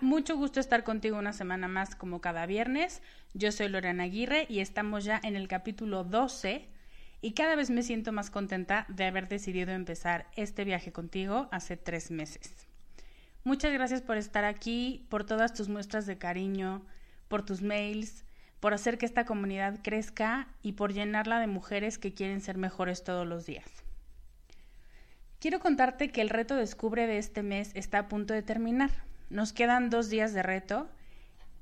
mucho gusto estar contigo una semana más como cada viernes. Yo soy Lorena Aguirre y estamos ya en el capítulo 12 y cada vez me siento más contenta de haber decidido empezar este viaje contigo hace tres meses. Muchas gracias por estar aquí, por todas tus muestras de cariño, por tus mails, por hacer que esta comunidad crezca y por llenarla de mujeres que quieren ser mejores todos los días. Quiero contarte que el reto Descubre de este mes está a punto de terminar. Nos quedan dos días de reto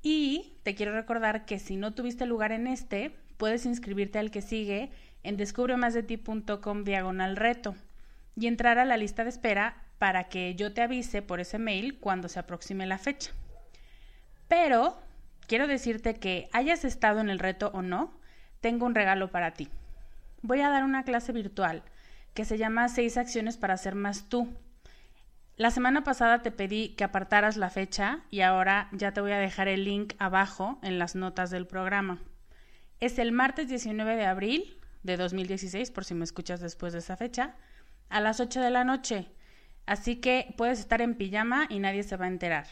y te quiero recordar que si no tuviste lugar en este, puedes inscribirte al que sigue en descubremasdeti.com diagonal reto y entrar a la lista de espera para que yo te avise por ese mail cuando se aproxime la fecha. Pero quiero decirte que hayas estado en el reto o no, tengo un regalo para ti. Voy a dar una clase virtual que se llama Seis acciones para ser más tú. La semana pasada te pedí que apartaras la fecha y ahora ya te voy a dejar el link abajo en las notas del programa. Es el martes 19 de abril de 2016, por si me escuchas después de esa fecha, a las 8 de la noche. Así que puedes estar en pijama y nadie se va a enterar.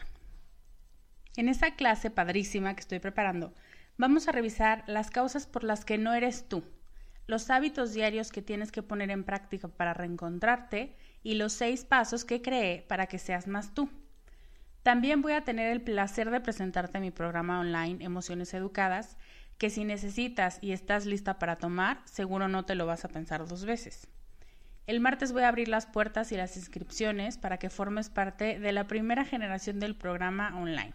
En esa clase padrísima que estoy preparando, vamos a revisar las causas por las que no eres tú, los hábitos diarios que tienes que poner en práctica para reencontrarte y los seis pasos que creé para que seas más tú. También voy a tener el placer de presentarte mi programa online Emociones Educadas, que si necesitas y estás lista para tomar, seguro no te lo vas a pensar dos veces. El martes voy a abrir las puertas y las inscripciones para que formes parte de la primera generación del programa online.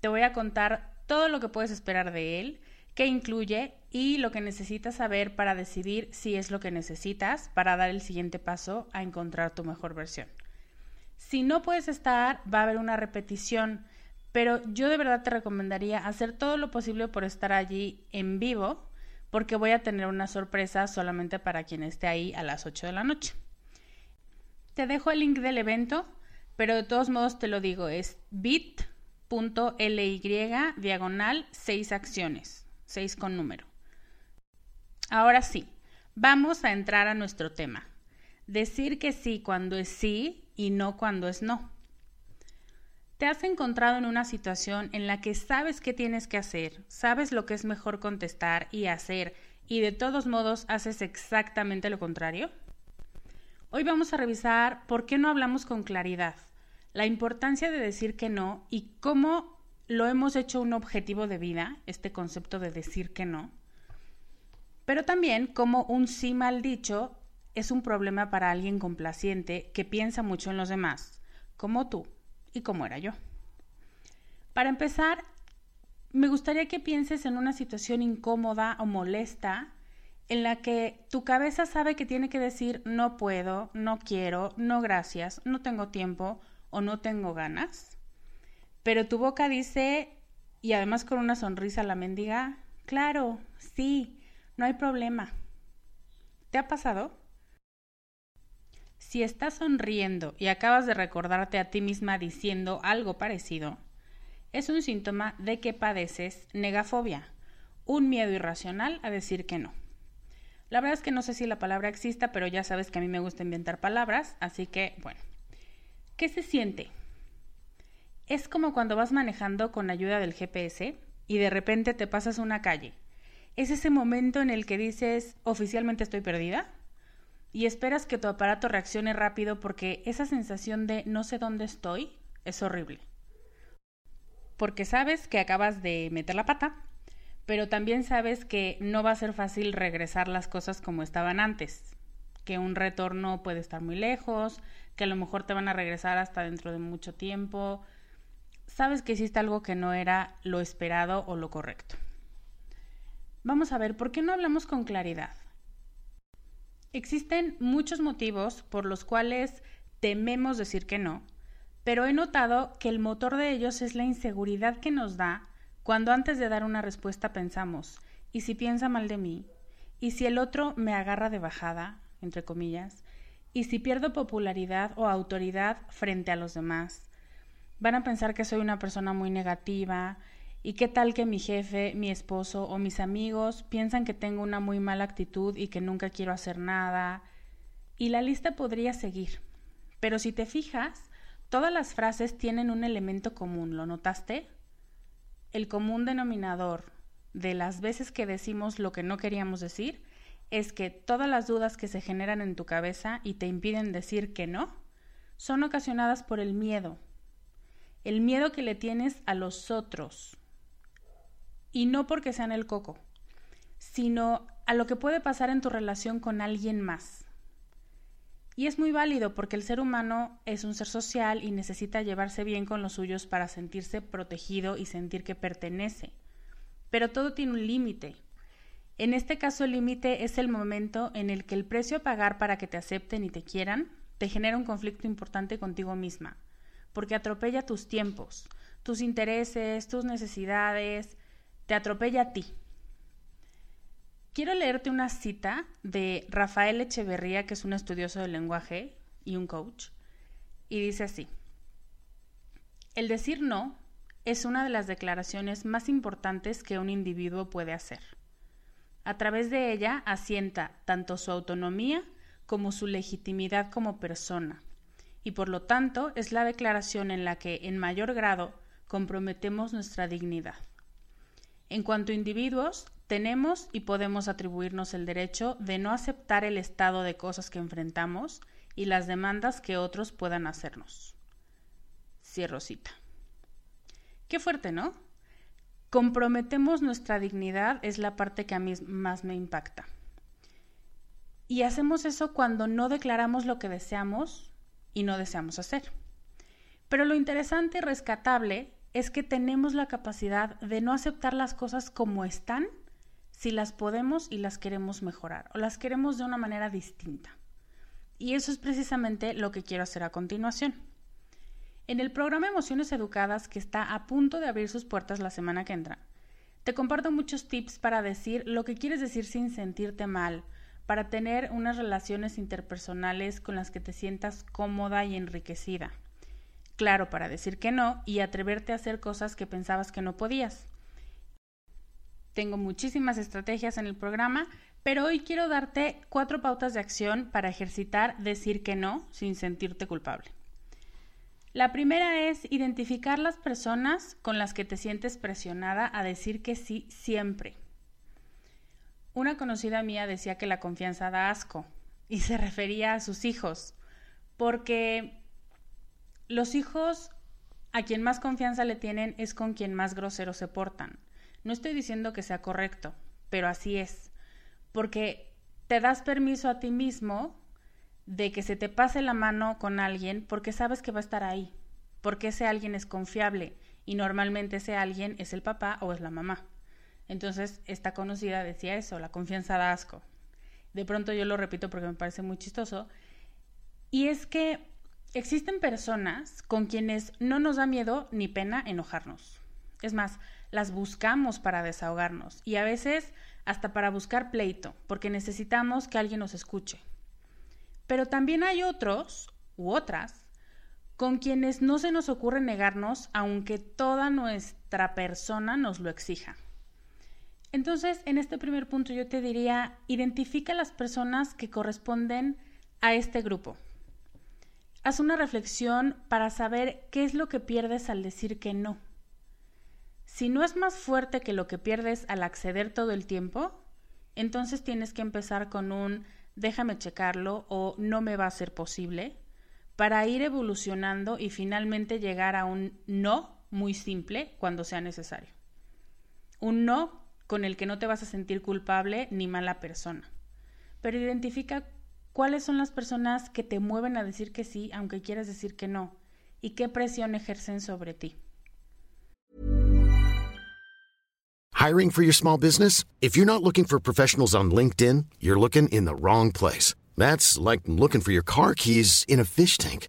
Te voy a contar todo lo que puedes esperar de él, qué incluye y lo que necesitas saber para decidir si es lo que necesitas para dar el siguiente paso a encontrar tu mejor versión. Si no puedes estar, va a haber una repetición pero yo de verdad te recomendaría hacer todo lo posible por estar allí en vivo, porque voy a tener una sorpresa solamente para quien esté ahí a las 8 de la noche. Te dejo el link del evento, pero de todos modos te lo digo, es bit.ly diagonal 6 acciones, 6 con número. Ahora sí, vamos a entrar a nuestro tema. Decir que sí cuando es sí y no cuando es no. ¿Te has encontrado en una situación en la que sabes qué tienes que hacer, sabes lo que es mejor contestar y hacer, y de todos modos haces exactamente lo contrario? Hoy vamos a revisar por qué no hablamos con claridad, la importancia de decir que no y cómo lo hemos hecho un objetivo de vida, este concepto de decir que no, pero también cómo un sí mal dicho es un problema para alguien complaciente que piensa mucho en los demás, como tú y como era yo. Para empezar, me gustaría que pienses en una situación incómoda o molesta en la que tu cabeza sabe que tiene que decir no puedo, no quiero, no gracias, no tengo tiempo o no tengo ganas. Pero tu boca dice, y además con una sonrisa la mendiga, claro, sí, no hay problema. ¿Te ha pasado? Si estás sonriendo y acabas de recordarte a ti misma diciendo algo parecido, es un síntoma de que padeces negafobia, un miedo irracional a decir que no. La verdad es que no sé si la palabra exista, pero ya sabes que a mí me gusta inventar palabras, así que bueno. ¿Qué se siente? Es como cuando vas manejando con ayuda del GPS y de repente te pasas una calle. Es ese momento en el que dices, oficialmente estoy perdida y esperas que tu aparato reaccione rápido porque esa sensación de no sé dónde estoy es horrible. Porque sabes que acabas de meter la pata, pero también sabes que no va a ser fácil regresar las cosas como estaban antes, que un retorno puede estar muy lejos, que a lo mejor te van a regresar hasta dentro de mucho tiempo. Sabes que hiciste algo que no era lo esperado o lo correcto. Vamos a ver, ¿por qué no hablamos con claridad? Existen muchos motivos por los cuales tememos decir que no, pero he notado que el motor de ellos es la inseguridad que nos da cuando antes de dar una respuesta pensamos, ¿y si piensa mal de mí? ¿Y si el otro me agarra de bajada, entre comillas? ¿Y si pierdo popularidad o autoridad frente a los demás? Van a pensar que soy una persona muy negativa, ¿Y qué tal que mi jefe, mi esposo o mis amigos piensan que tengo una muy mala actitud y que nunca quiero hacer nada? Y la lista podría seguir. Pero si te fijas, todas las frases tienen un elemento común, ¿lo notaste? El común denominador de las veces que decimos lo que no queríamos decir es que todas las dudas que se generan en tu cabeza y te impiden decir que no son ocasionadas por el miedo. El miedo que le tienes a los otros, y no porque sean el coco, sino a lo que puede pasar en tu relación con alguien más. Y es muy válido porque el ser humano es un ser social y necesita llevarse bien con los suyos para sentirse protegido y sentir que pertenece. Pero todo tiene un límite. En este caso el límite es el momento en el que el precio a pagar para que te acepten y te quieran te genera un conflicto importante contigo misma, porque atropella tus tiempos, tus intereses, tus necesidades, te atropella a ti. Quiero leerte una cita de Rafael Echeverría, que es un estudioso del lenguaje y un coach, y dice así, el decir no es una de las declaraciones más importantes que un individuo puede hacer. A través de ella asienta tanto su autonomía como su legitimidad como persona, y por lo tanto es la declaración en la que en mayor grado comprometemos nuestra dignidad. En cuanto a individuos, tenemos y podemos atribuirnos el derecho de no aceptar el estado de cosas que enfrentamos y las demandas que otros puedan hacernos. Cierro cita. Qué fuerte, ¿no? Comprometemos nuestra dignidad es la parte que a mí más me impacta. Y hacemos eso cuando no declaramos lo que deseamos y no deseamos hacer. Pero lo interesante y rescatable es que tenemos la capacidad de no aceptar las cosas como están si las podemos y las queremos mejorar o las queremos de una manera distinta. Y eso es precisamente lo que quiero hacer a continuación. En el programa Emociones Educadas, que está a punto de abrir sus puertas la semana que entra, te comparto muchos tips para decir lo que quieres decir sin sentirte mal, para tener unas relaciones interpersonales con las que te sientas cómoda y enriquecida claro para decir que no y atreverte a hacer cosas que pensabas que no podías. Tengo muchísimas estrategias en el programa, pero hoy quiero darte cuatro pautas de acción para ejercitar decir que no sin sentirte culpable. La primera es identificar las personas con las que te sientes presionada a decir que sí siempre. Una conocida mía decía que la confianza da asco y se refería a sus hijos, porque los hijos a quien más confianza le tienen es con quien más grosero se portan. No estoy diciendo que sea correcto, pero así es, porque te das permiso a ti mismo de que se te pase la mano con alguien porque sabes que va a estar ahí, porque ese alguien es confiable y normalmente ese alguien es el papá o es la mamá. Entonces, esta conocida decía eso, la confianza da asco. De pronto yo lo repito porque me parece muy chistoso. Y es que existen personas con quienes no nos da miedo ni pena enojarnos. Es más, las buscamos para desahogarnos y a veces hasta para buscar pleito, porque necesitamos que alguien nos escuche. Pero también hay otros u otras con quienes no se nos ocurre negarnos aunque toda nuestra persona nos lo exija. Entonces, en este primer punto yo te diría, identifica las personas que corresponden a este grupo. Haz una reflexión para saber qué es lo que pierdes al decir que no. Si no es más fuerte que lo que pierdes al acceder todo el tiempo, entonces tienes que empezar con un déjame checarlo o no me va a ser posible, para ir evolucionando y finalmente llegar a un no muy simple cuando sea necesario. Un no con el que no te vas a sentir culpable ni mala persona. Pero identifica cuáles son las personas que te mueven a decir que sí aunque quieras decir que no y qué presión ejercen sobre ti. Hiring for your small business? If you're not looking for professionals on LinkedIn, you're looking in the wrong place. That's like looking for your car keys in a fish tank.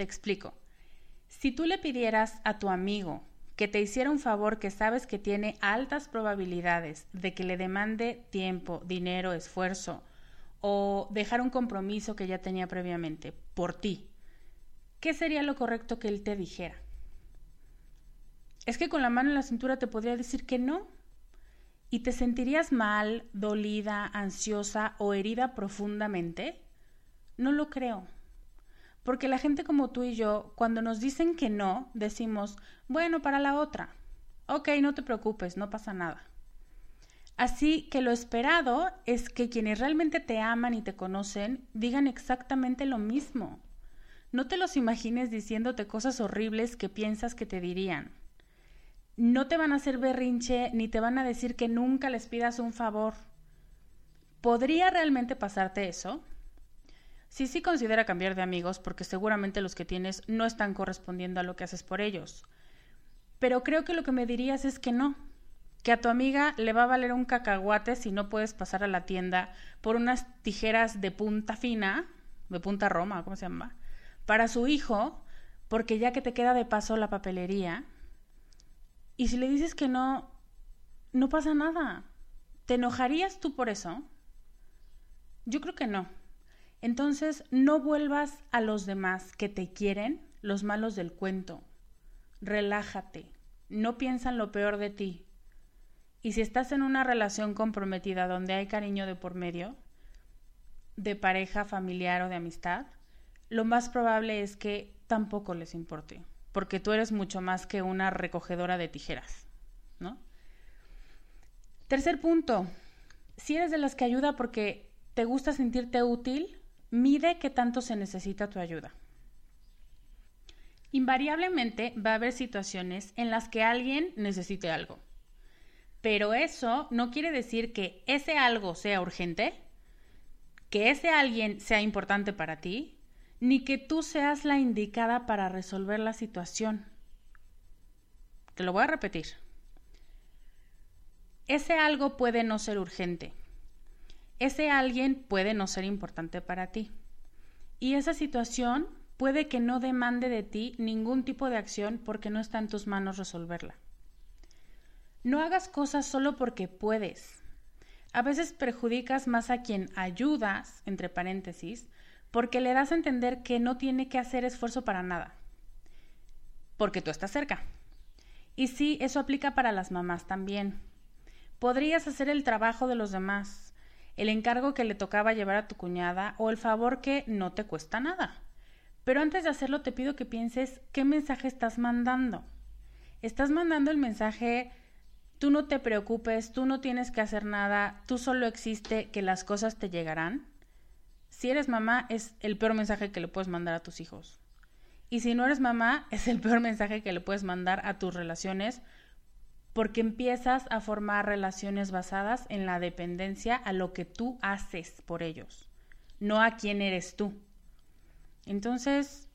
Te explico. Si tú le pidieras a tu amigo que te hiciera un favor que sabes que tiene altas probabilidades de que le demande tiempo, dinero, esfuerzo o dejar un compromiso que ya tenía previamente por ti, ¿qué sería lo correcto que él te dijera? Es que con la mano en la cintura te podría decir que no y te sentirías mal, dolida, ansiosa o herida profundamente? No lo creo. Porque la gente como tú y yo, cuando nos dicen que no, decimos, bueno, para la otra. Ok, no te preocupes, no pasa nada. Así que lo esperado es que quienes realmente te aman y te conocen digan exactamente lo mismo. No te los imagines diciéndote cosas horribles que piensas que te dirían. No te van a hacer berrinche ni te van a decir que nunca les pidas un favor. ¿Podría realmente pasarte eso? Sí, sí considera cambiar de amigos porque seguramente los que tienes no están correspondiendo a lo que haces por ellos. Pero creo que lo que me dirías es que no, que a tu amiga le va a valer un cacahuate si no puedes pasar a la tienda por unas tijeras de punta fina, de punta roma, ¿cómo se llama? Para su hijo, porque ya que te queda de paso la papelería. Y si le dices que no, no pasa nada. ¿Te enojarías tú por eso? Yo creo que no. Entonces, no vuelvas a los demás que te quieren los malos del cuento. Relájate. No piensan lo peor de ti. Y si estás en una relación comprometida donde hay cariño de por medio, de pareja, familiar o de amistad, lo más probable es que tampoco les importe, porque tú eres mucho más que una recogedora de tijeras, ¿no? Tercer punto, si eres de las que ayuda porque te gusta sentirte útil, Mide qué tanto se necesita tu ayuda. Invariablemente va a haber situaciones en las que alguien necesite algo. Pero eso no quiere decir que ese algo sea urgente, que ese alguien sea importante para ti, ni que tú seas la indicada para resolver la situación. Te lo voy a repetir. ese algo puede no ser urgente. Ese alguien puede no ser importante para ti. Y esa situación puede que no demande de ti ningún tipo de acción porque no está en tus manos resolverla. No hagas cosas solo porque puedes. A veces perjudicas más a quien ayudas, entre paréntesis, porque le das a entender que no tiene que hacer esfuerzo para nada, porque tú estás cerca. Y sí, eso aplica para las mamás también. Podrías hacer el trabajo de los demás, el encargo que le tocaba llevar a tu cuñada o el favor que no te cuesta nada. Pero antes de hacerlo te pido que pienses qué mensaje estás mandando. Estás mandando el mensaje tú no te preocupes, tú no tienes que hacer nada, tú solo existe, que las cosas te llegarán. Si eres mamá, es el peor mensaje que le puedes mandar a tus hijos. Y si no eres mamá, es el peor mensaje que le puedes mandar a tus relaciones porque empiezas a formar relaciones basadas en la dependencia a lo que tú haces por ellos, no a quién eres tú. Entonces,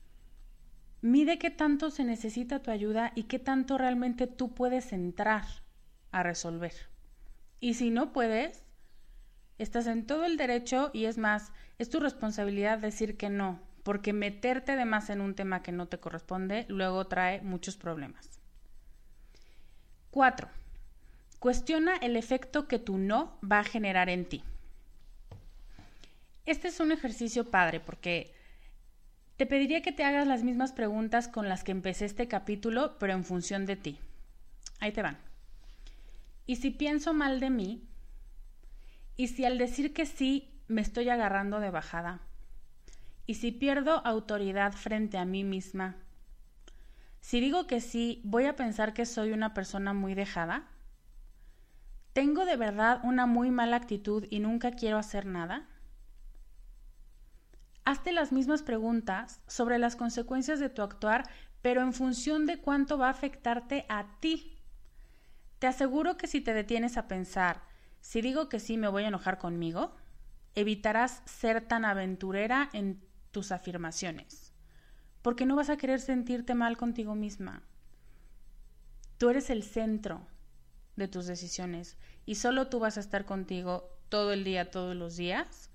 mide qué tanto se necesita tu ayuda y qué tanto realmente tú puedes entrar a resolver. Y si no puedes, estás en todo el derecho y es más, es tu responsabilidad decir que no, porque meterte de más en un tema que no te corresponde luego trae muchos problemas. 4. Cuestiona el efecto que tu no va a generar en ti. Este es un ejercicio padre porque te pediría que te hagas las mismas preguntas con las que empecé este capítulo, pero en función de ti. Ahí te van. ¿Y si pienso mal de mí? ¿Y si al decir que sí me estoy agarrando de bajada? ¿Y si pierdo autoridad frente a mí misma? Si digo que sí, ¿voy a pensar que soy una persona muy dejada? ¿Tengo de verdad una muy mala actitud y nunca quiero hacer nada? Hazte las mismas preguntas sobre las consecuencias de tu actuar, pero en función de cuánto va a afectarte a ti te aseguro que si te detienes a pensar, si digo que sí me voy a enojar conmigo, evitarás ser tan aventurera en tus afirmaciones, porque no vas a querer sentirte mal contigo misma. Tú eres el centro de tus decisiones y solo tú vas a estar contigo todo el día, todos los días,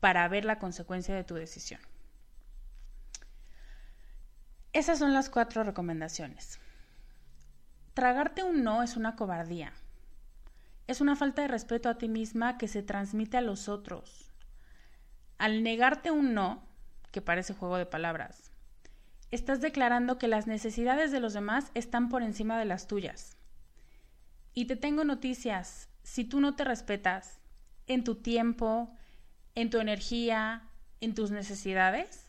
para ver la consecuencia de tu decisión. Esas son las cuatro recomendaciones. Tragarte un no es una cobardía. Es una falta de respeto a ti misma que se transmite a los otros. Al negarte un no, que parece juego de palabras, estás declarando que las necesidades de los demás están por encima de las tuyas. Y te tengo noticias, si tú no te respetas en tu tiempo, en tu energía, en tus necesidades,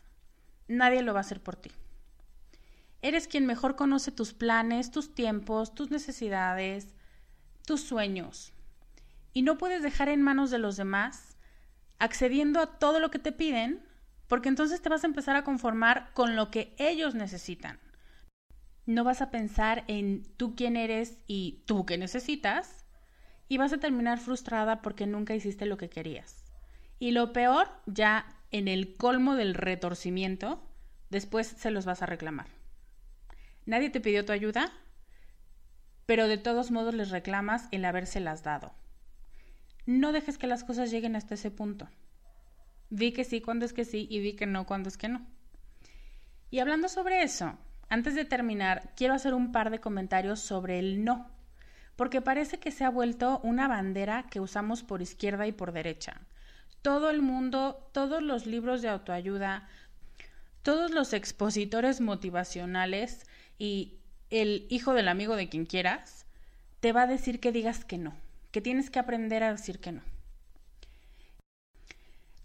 nadie lo va a hacer por ti. Eres quien mejor conoce tus planes, tus tiempos, tus necesidades, tus sueños. Y no puedes dejar en manos de los demás accediendo a todo lo que te piden, porque entonces te vas a empezar a conformar con lo que ellos necesitan. No vas a pensar en tú quién eres y tú qué necesitas, y vas a terminar frustrada porque nunca hiciste lo que querías. Y lo peor, ya en el colmo del retorcimiento, después se los vas a reclamar. Nadie te pidió tu ayuda, pero de todos modos les reclamas el habérselas dado. No dejes que las cosas lleguen hasta ese punto. Di que sí cuando es que sí y di que no cuando es que no. Y hablando sobre eso, antes de terminar, quiero hacer un par de comentarios sobre el no, porque parece que se ha vuelto una bandera que usamos por izquierda y por derecha. Todo el mundo, todos los libros de autoayuda, todos los expositores motivacionales y el hijo del amigo de quien quieras te va a decir que digas que no, que tienes que aprender a decir que no.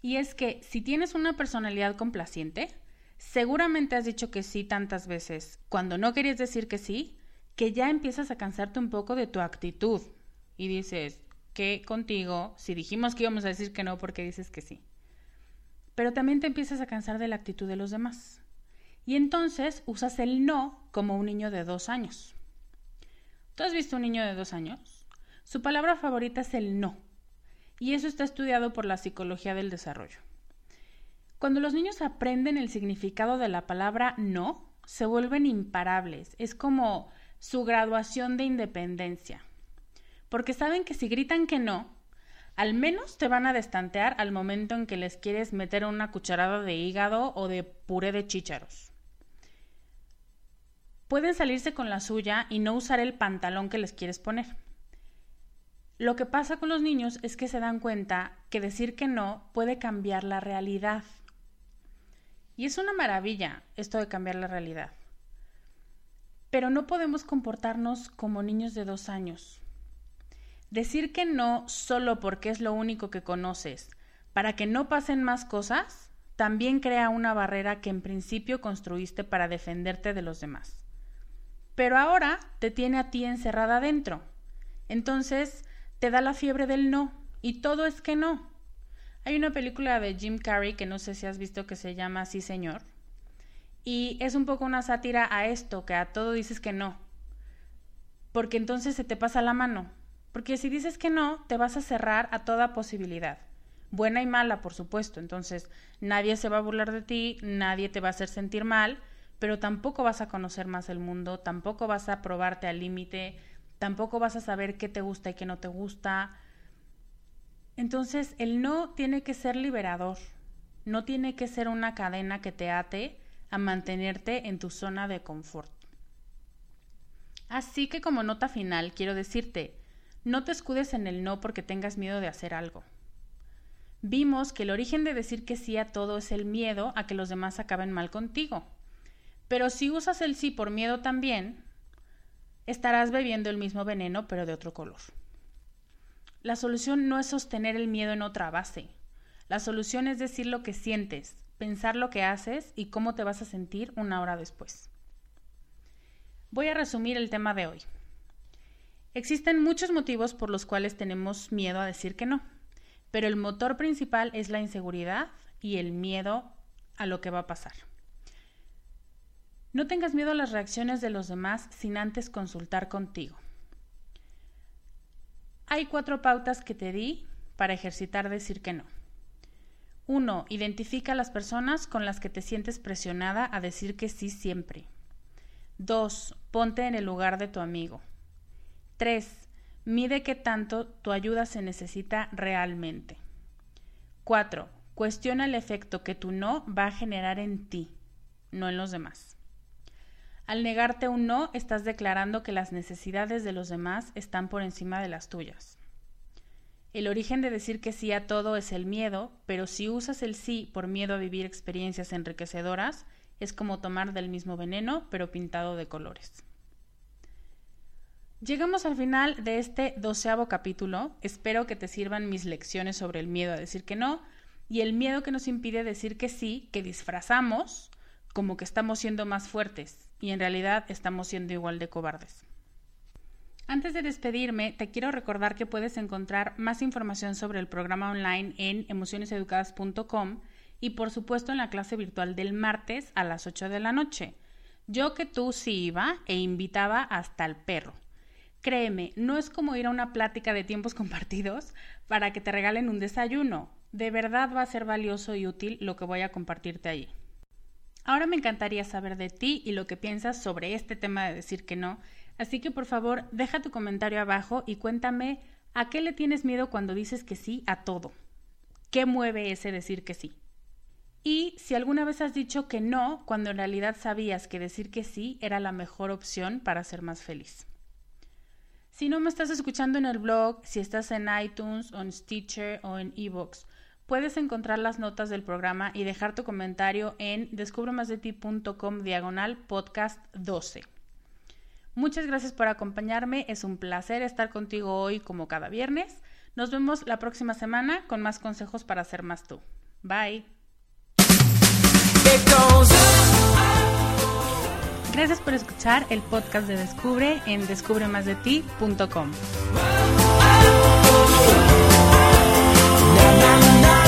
Y es que si tienes una personalidad complaciente, seguramente has dicho que sí tantas veces cuando no querías decir que sí, que ya empiezas a cansarte un poco de tu actitud y dices, que contigo si dijimos que íbamos a decir que no porque dices que sí? Pero también te empiezas a cansar de la actitud de los demás. Y entonces usas el no como un niño de dos años. ¿Tú has visto un niño de dos años? Su palabra favorita es el no. Y eso está estudiado por la psicología del desarrollo. Cuando los niños aprenden el significado de la palabra no, se vuelven imparables. Es como su graduación de independencia. porque saben que si gritan que no, al menos te van a destantear al momento en que les quieres meter una cucharada de hígado o de puré de chícharos. Pueden salirse con la suya y no usar el pantalón que les quieres poner. Lo que pasa con los niños es que se dan cuenta que decir que no puede cambiar la realidad. Y es una maravilla esto de cambiar la realidad. Pero no podemos comportarnos como niños de dos años. Decir que no solo porque es lo único que conoces, para que no pasen más cosas, también crea una barrera que en principio construiste para defenderte de los demás. Pero ahora te tiene a ti encerrada adentro. Entonces te da la fiebre del no, y todo es que no. Hay una película de Jim Carrey que no sé si has visto que se llama Sí Señor. Y es un poco una sátira a esto, que a todo dices que no. Porque entonces se te pasa la mano. Porque si dices que no, te vas a cerrar a toda posibilidad. Buena y mala, por supuesto. Entonces, nadie se va a burlar de ti, nadie te va a hacer sentir mal, pero tampoco vas a conocer más el mundo, tampoco vas a probarte al límite, tampoco vas a saber qué te gusta y qué no te gusta. Entonces, el no tiene que ser liberador, no tiene que ser una cadena que te ate a mantenerte en tu zona de confort. Así que como nota final, quiero decirte, no te escudes en el no porque tengas miedo de hacer algo. Vimos que el origen de decir que sí a todo es el miedo a que los demás acaben mal contigo. Pero si usas el sí por miedo también, estarás bebiendo el mismo veneno pero de otro color. La solución no es sostener el miedo en otra base. La solución es decir lo que sientes, pensar lo que haces y cómo te vas a sentir una hora después. Voy a resumir el tema de hoy. Existen muchos motivos por los cuales tenemos miedo a decir que no, pero el motor principal es la inseguridad y el miedo a lo que va a pasar. No tengas miedo a las reacciones de los demás sin antes consultar contigo. Hay cuatro pautas que te di para ejercitar decir que no. 1. Identifica a las personas con las que te sientes presionada a decir que sí siempre. 2. Ponte en el lugar de tu amigo. 3. Mide qué tanto tu ayuda se necesita realmente. 4. Cuestiona el efecto que tu no va a generar en ti, no en los demás. Al negarte un no, estás declarando que las necesidades de los demás están por encima de las tuyas. El origen de decir que sí a todo es el miedo, pero si usas el sí por miedo a vivir experiencias enriquecedoras, es como tomar del mismo veneno, pero pintado de colores. Llegamos al final de este doceavo capítulo. Espero que te sirvan mis lecciones sobre el miedo a decir que no y el miedo que nos impide decir que sí, que disfrazamos como que estamos siendo más fuertes y en realidad estamos siendo igual de cobardes. Antes de despedirme, te quiero recordar que puedes encontrar más información sobre el programa online en emocioneseducadas.com y por supuesto en la clase virtual del martes a las 8 de la noche. Yo que tú sí iba e invitaba hasta el perro. Créeme, no es como ir a una plática de tiempos compartidos para que te regalen un desayuno. De verdad va a ser valioso y útil lo que voy a compartirte allí. Ahora me encantaría saber de ti y lo que piensas sobre este tema de decir que no, así que por favor deja tu comentario abajo y cuéntame a qué le tienes miedo cuando dices que sí a todo. ¿Qué mueve ese decir que sí? Y si alguna vez has dicho que no cuando en realidad sabías que decir que sí era la mejor opción para ser más feliz. Si no me estás escuchando en el blog, si estás en iTunes o en Stitcher o en eBooks, Puedes encontrar las notas del programa y dejar tu comentario en descubremasdeti.com diagonal podcast 12. Muchas gracias por acompañarme, es un placer estar contigo hoy como cada viernes. Nos vemos la próxima semana con más consejos para ser más tú. Bye. Gracias por escuchar el podcast de Descubre en descubremasdeti.com.